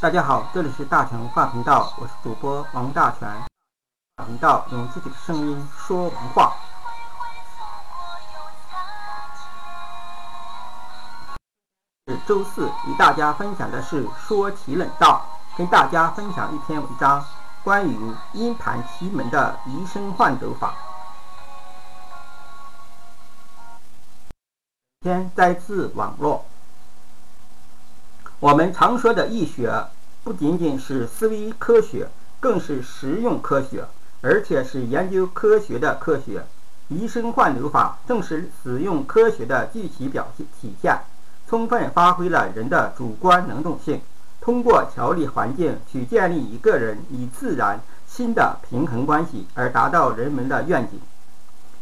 大家好，这里是大全文化频道，我是主播王大全。频道用自己的声音说文化。周四，与大家分享的是说奇冷道，跟大家分享一篇文章，关于阴盘奇门的移身换斗法。天摘自网络。我们常说的易学，不仅仅是思维科学，更是实用科学，而且是研究科学的科学。移生换流法正是使用科学的具体表现体现，充分发挥了人的主观能动性，通过调理环境去建立一个人与自然新的平衡关系，而达到人们的愿景。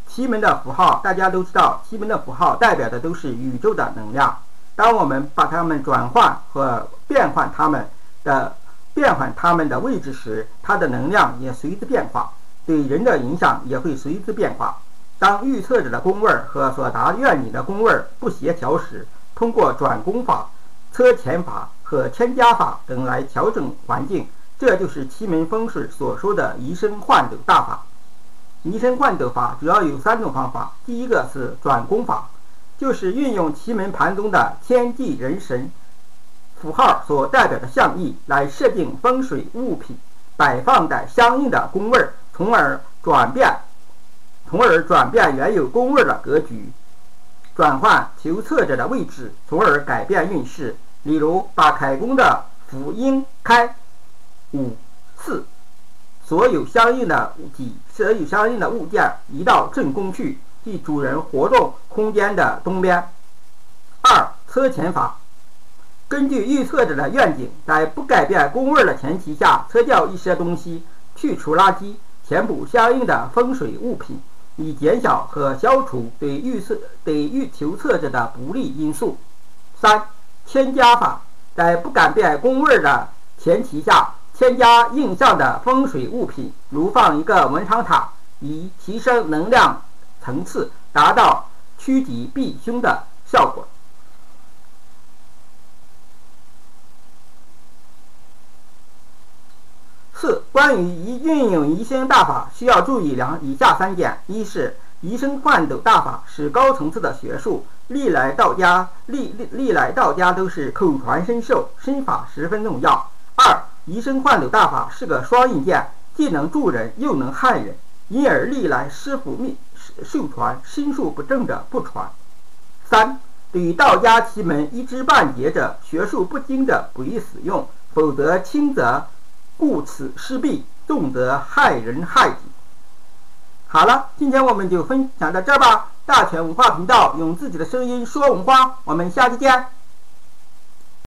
奇门的符号，大家都知道，奇门的符号代表的都是宇宙的能量。当我们把它们转换和变换它们的变换它们的位置时，它的能量也随之变化，对人的影响也会随之变化。当预测者的宫位和所达愿你的宫位不协调时，通过转宫法、车前法和添加法等来调整环境，这就是奇门风水所说的移身换斗大法。移身换斗法主要有三种方法，第一个是转宫法。就是运用奇门盘中的天地人神符号所代表的象意，来设定风水物品摆放在相应的宫位，从而转变，从而转变原有宫位的格局，转换求测者的位置，从而改变运势。例如，把开宫的福阴开五四所有相应的物体，所有相应的物件移到正宫去。即主人活动空间的东边。二车前法，根据预测者的愿景，在不改变工位的前提下，车掉一些东西，去除垃圾，填补相应的风水物品，以减小和消除对预测对预求测者的不利因素。三添加法，在不改变工位的前提下，添加印象的风水物品，如放一个文昌塔，以提升能量。层次达到趋吉避凶的效果。四、关于移运用移生大法，需要注意两以下三点：一是移生换斗大法是高层次的学术，历来道家历历历来道家都是口传身授，身法十分重要；二、移生换斗大法是个双刃剑，既能助人又能害人，因而历来师傅秘。授传心术不正者不传。三，对道家奇门一知半解者，学术不精者不宜使用，否则轻则顾此失彼，重则害人害己。好了，今天我们就分享到这儿吧。大全文化频道用自己的声音说文化，我们下期见。